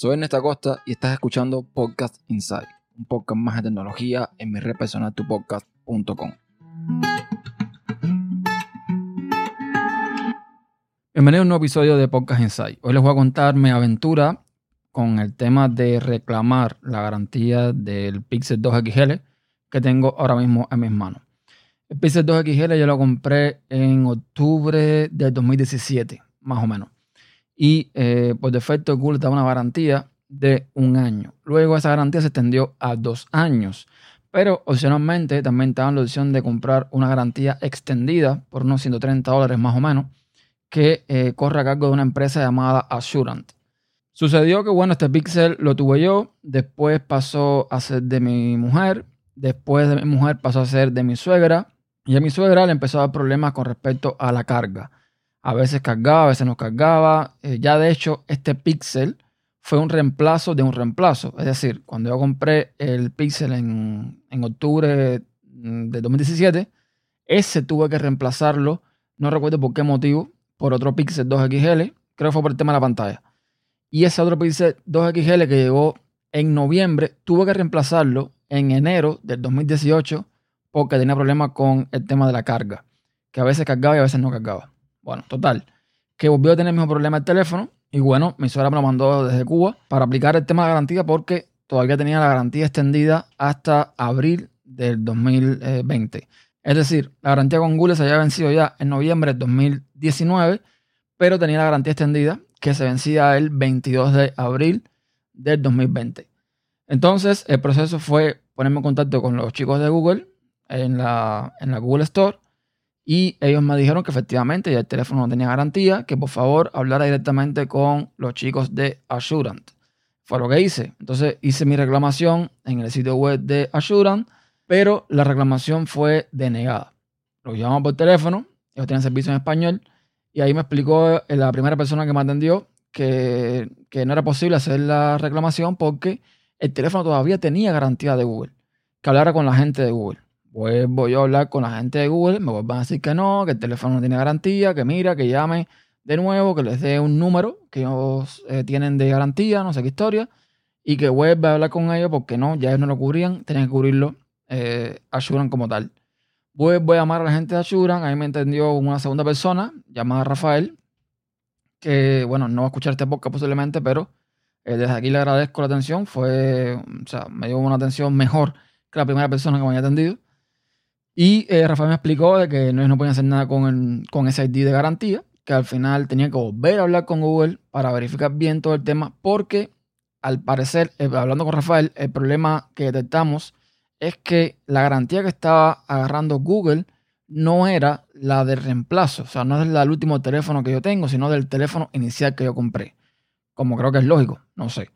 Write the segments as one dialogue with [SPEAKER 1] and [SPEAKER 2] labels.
[SPEAKER 1] Soy Ernesto Costa y estás escuchando Podcast Inside, un podcast más de tecnología en mi red personal tupodcast.com. Bienvenido a un nuevo episodio de Podcast Inside. Hoy les voy a contar mi aventura con el tema de reclamar la garantía del Pixel 2 XL que tengo ahora mismo en mis manos. El Pixel 2 XL yo lo compré en octubre del 2017, más o menos y eh, por defecto Google una garantía de un año. Luego esa garantía se extendió a dos años. Pero opcionalmente también estaban la opción de comprar una garantía extendida por unos 130 dólares más o menos, que eh, corre a cargo de una empresa llamada Assurant. Sucedió que, bueno, este Pixel lo tuve yo, después pasó a ser de mi mujer, después de mi mujer pasó a ser de mi suegra, y a mi suegra le empezó a dar problemas con respecto a la carga. A veces cargaba, a veces no cargaba. Eh, ya de hecho, este Pixel fue un reemplazo de un reemplazo. Es decir, cuando yo compré el Pixel en, octubre mm, de 2017, ese tuve que reemplazarlo, no recuerdo por qué motivo, por otro Pixel 2XL, creo que fue por el tema de la pantalla. Y ese otro Pixel 2XL que llegó en noviembre, tuve que reemplazarlo en enero del 2018 porque tenía problemas con el tema de la carga, que a veces cargaba y a veces no cargaba. Bueno, total. Que volvió a tener el mismo problema el teléfono. Y bueno, mi suegra me lo mandó desde Cuba para aplicar el tema de garantía porque todavía tenía la garantía extendida hasta abril del 2020. Es decir, la garantía con Google se había vencido ya en noviembre del 2019, pero tenía la garantía extendida que se vencía el 22 de abril del 2020. Entonces, el proceso fue ponerme en contacto con los chicos de Google en la, en la Google Store y ellos me dijeron que efectivamente ya el teléfono no tenía garantía, que por favor hablara directamente con los chicos de Assurant. Fue lo que hice. Entonces hice mi reclamación en el sitio web de Assurant, pero la reclamación fue denegada. Lo llamamos por teléfono, ellos tienen servicio en español, y ahí me explicó la primera persona que me atendió que, que no era posible hacer la reclamación porque el teléfono todavía tenía garantía de Google. Que hablara con la gente de Google. Pues voy a hablar con la gente de Google, me van a decir que no, que el teléfono no tiene garantía, que mira, que llame de nuevo, que les dé un número que ellos eh, tienen de garantía, no sé qué historia, y que vuelva a hablar con ellos porque no, ya ellos no lo cubrían, tenían que cubrirlo eh, Assuran como tal. Voy a llamar a la gente de Assuran, ahí me entendió una segunda persona llamada Rafael, que bueno, no va a escuchar este podcast posiblemente, pero eh, desde aquí le agradezco la atención, fue, o sea, me dio una atención mejor que la primera persona que me había atendido. Y eh, Rafael me explicó de que no, no podían hacer nada con, con ese ID de garantía, que al final tenía que volver a hablar con Google para verificar bien todo el tema, porque al parecer, eh, hablando con Rafael, el problema que detectamos es que la garantía que estaba agarrando Google no era la de reemplazo, o sea, no es la del último teléfono que yo tengo, sino del teléfono inicial que yo compré. Como creo que es lógico, no sé.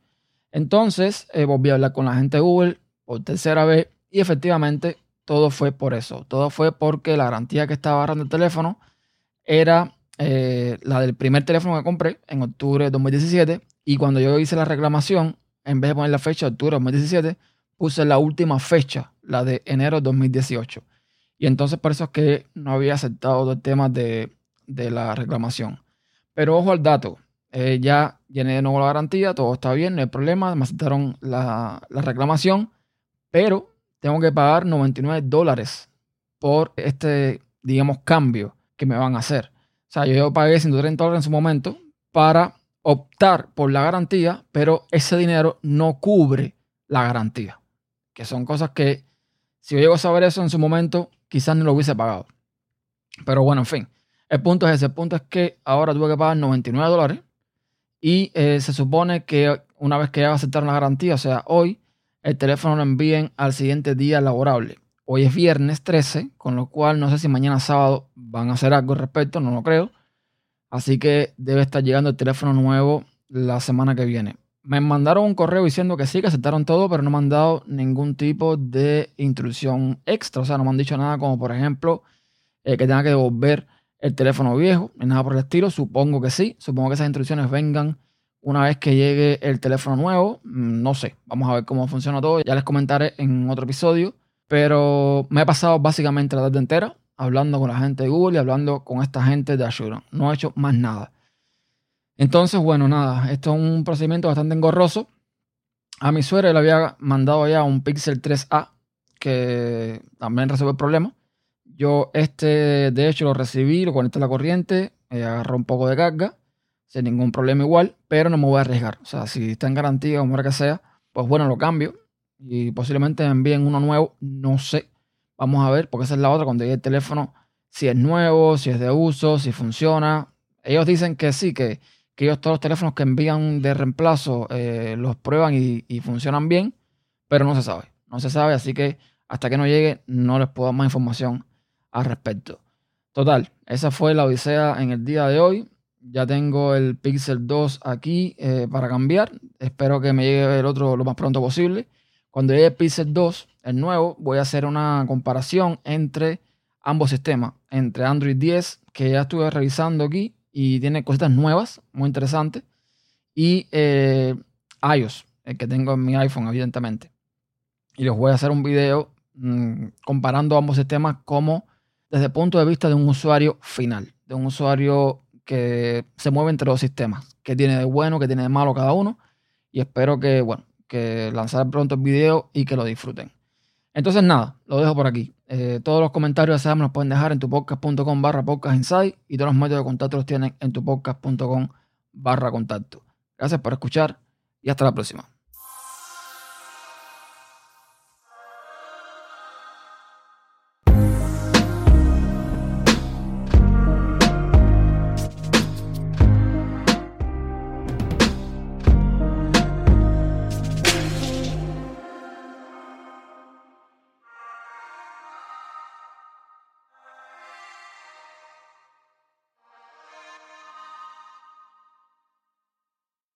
[SPEAKER 1] Entonces eh, volví a hablar con la gente de Google por tercera vez y efectivamente todo fue por eso. Todo fue porque la garantía que estaba agarrando el teléfono era eh, la del primer teléfono que compré en octubre de 2017. Y cuando yo hice la reclamación, en vez de poner la fecha de octubre de 2017, puse la última fecha, la de enero de 2018. Y entonces por eso es que no había aceptado el tema de, de la reclamación. Pero ojo al dato, eh, ya llené de nuevo la garantía, todo está bien, no hay problema, me aceptaron la, la reclamación, pero tengo que pagar 99 dólares por este, digamos, cambio que me van a hacer. O sea, yo pagué 130 dólares en su momento para optar por la garantía, pero ese dinero no cubre la garantía. Que son cosas que, si yo llego a saber eso en su momento, quizás no lo hubiese pagado. Pero bueno, en fin. El punto es ese. El punto es que ahora tuve que pagar 99 dólares y eh, se supone que una vez que ya aceptaron la garantía, o sea, hoy, el teléfono lo envíen al siguiente día laborable. Hoy es viernes 13, con lo cual no sé si mañana sábado van a hacer algo al respecto, no lo creo. Así que debe estar llegando el teléfono nuevo la semana que viene. Me mandaron un correo diciendo que sí, que aceptaron todo, pero no me han dado ningún tipo de instrucción extra. O sea, no me han dicho nada como, por ejemplo, eh, que tenga que devolver el teléfono viejo, ni nada por el estilo. Supongo que sí. Supongo que esas instrucciones vengan una vez que llegue el teléfono nuevo, mm, no sé, vamos a ver cómo funciona todo. Ya les comentaré en otro episodio. Pero me he pasado básicamente la tarde entera hablando con la gente de Google y hablando con esta gente de Azure. No he hecho más nada. Entonces, bueno, nada, esto es un procedimiento bastante engorroso. A mi suegra le había mandado ya un Pixel 3A que también resuelve el problema. Yo este, de hecho, lo recibí, lo conecté a la corriente, eh, agarró un poco de carga, sin ningún problema igual, pero no me voy a arriesgar. O sea, si está en garantía, como que sea, pues bueno, lo cambio y posiblemente me envíen uno nuevo, no sé. Vamos a ver, porque esa es la otra, cuando llegue el teléfono, si es nuevo, si es de uso, si funciona. Ellos dicen que sí, que que ellos todos los teléfonos que envían de reemplazo eh, los prueban y, funcionan bien, pero no se sabe. No se sabe, así que hasta que no llegue no les puedo dar más información al respecto. Total, esa fue la odisea en el día de hoy. Ya tengo el Pixel 2 aquí eh, para cambiar. Espero que me llegue el otro lo más pronto posible. Cuando llegue el Pixel 2, el nuevo, voy a hacer una comparación entre ambos sistemas. Entre Android 10, que ya estuve revisando aquí, y tiene cositas nuevas, muy interesantes. Y eh, iOS, el que tengo en mi iPhone, evidentemente. Y les voy a hacer un video mm, comparando ambos sistemas como desde el punto de vista de un usuario final, de un usuario que se mueve entre los sistemas, que tiene de bueno, que tiene de malo cada uno. Y espero que, bueno, que lanzar pronto el video y que lo disfruten. Entonces nada, lo dejo por aquí. Eh, todos los comentarios de me los pueden dejar en tupodcast.com barra podcast y todos los medios de contacto los tienen en tupodcast.com barra contacto. Gracias por escuchar y hasta la próxima.